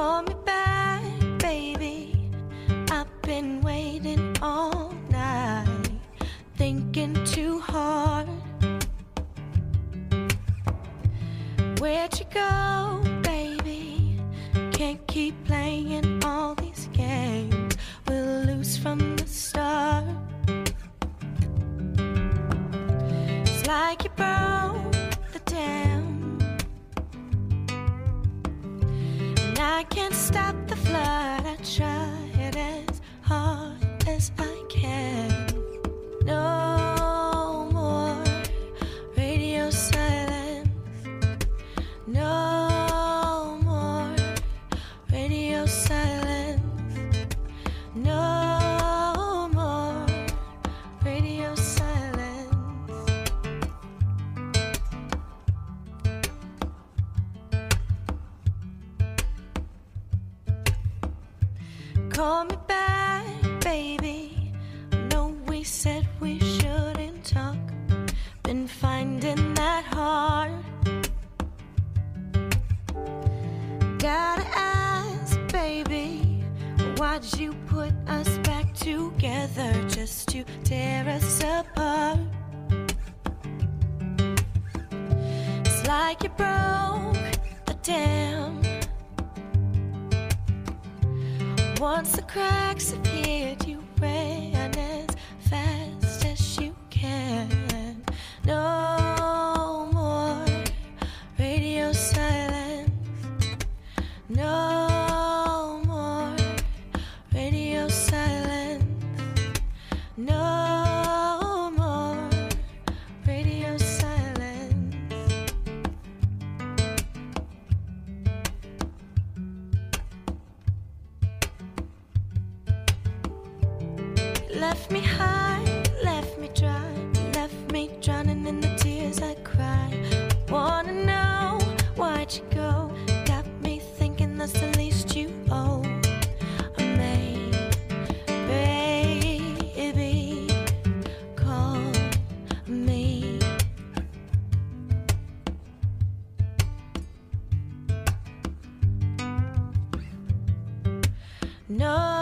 call me back, baby. I've been waiting all night, thinking too hard. Where'd you go, baby? Can't keep playing all these games. We'll lose from the start. It's like you burn. I can't stop the flood. I tried as hard as I can. No more radio silence. No Call me back, baby. No, we said we shouldn't talk. Been finding that hard. Gotta ask, baby, why'd you put us back together just to tear us apart? It's like you broke the dam. Once the cracks appeared, Left me high, left me dry, left me drowning in the tears I cry. Wanna know why'd you go? Got me thinking that's the least you owe. No.